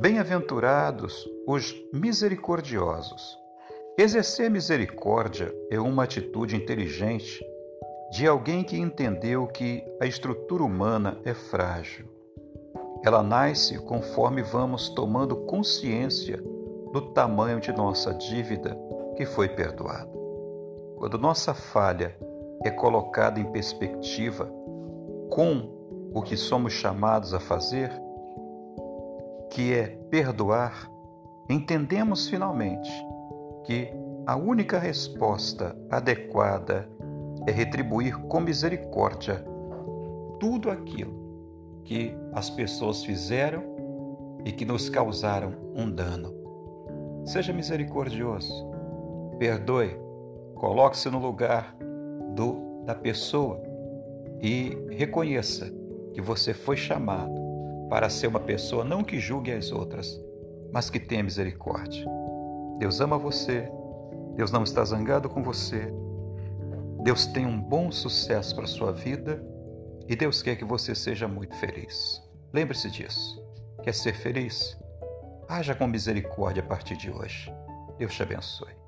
Bem-aventurados os misericordiosos. Exercer misericórdia é uma atitude inteligente de alguém que entendeu que a estrutura humana é frágil. Ela nasce conforme vamos tomando consciência do tamanho de nossa dívida que foi perdoada. Quando nossa falha é colocada em perspectiva com o que somos chamados a fazer, que é perdoar, entendemos finalmente que a única resposta adequada é retribuir com misericórdia tudo aquilo que as pessoas fizeram e que nos causaram um dano. Seja misericordioso, perdoe, coloque-se no lugar do, da pessoa e reconheça que você foi chamado para ser uma pessoa não que julgue as outras, mas que tenha misericórdia. Deus ama você, Deus não está zangado com você, Deus tem um bom sucesso para a sua vida e Deus quer que você seja muito feliz. Lembre-se disso. Quer ser feliz? Haja com misericórdia a partir de hoje. Deus te abençoe.